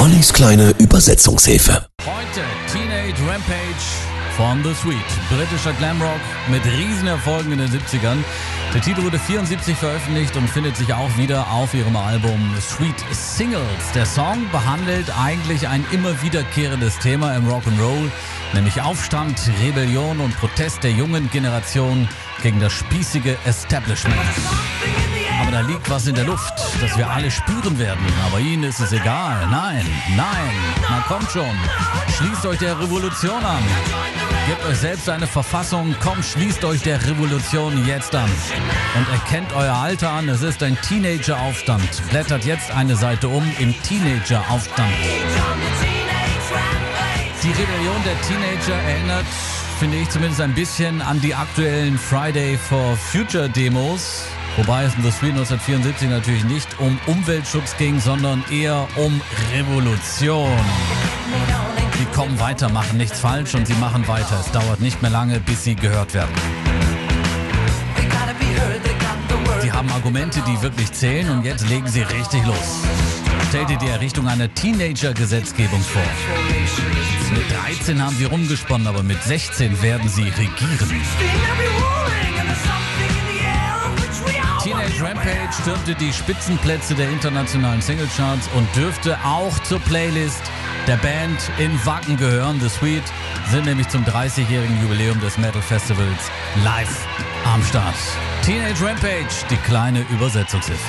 Ollis kleine Übersetzungshilfe. Heute Teenage Rampage von The Sweet. Britischer Glamrock mit Riesenerfolgen in den 70ern. Der Titel wurde 74 veröffentlicht und findet sich auch wieder auf ihrem Album Sweet Singles. Der Song behandelt eigentlich ein immer wiederkehrendes Thema im Rock'n'Roll, nämlich Aufstand, Rebellion und Protest der jungen Generation gegen das spießige Establishment. Da liegt was in der Luft, das wir alle spüren werden. Aber ihnen ist es egal. Nein, nein, na kommt schon. Schließt euch der Revolution an. Gebt euch selbst eine Verfassung. Komm, schließt euch der Revolution jetzt an. Und erkennt euer Alter an. Es ist ein Teenager-Aufstand. Blättert jetzt eine Seite um im Teenager-Aufstand. Die Rebellion der Teenager erinnert, finde ich zumindest ein bisschen an die aktuellen Friday for Future Demos. Wobei es in The Street 1974 natürlich nicht um Umweltschutz ging, sondern eher um Revolution. Sie kommen weiter, machen nichts falsch und sie machen weiter. Es dauert nicht mehr lange, bis sie gehört werden. Sie haben Argumente, die wirklich zählen und jetzt legen sie richtig los. Stell dir die Errichtung einer Teenager-Gesetzgebung vor. Mit 13 haben sie rumgesponnen, aber mit 16 werden sie regieren. Teenage Rampage stürmte die Spitzenplätze der internationalen Singlecharts und dürfte auch zur Playlist der Band in Wacken gehören. The Sweet sind nämlich zum 30-jährigen Jubiläum des Metal Festivals live am Start. Teenage Rampage, die kleine Übersetzungshilfe.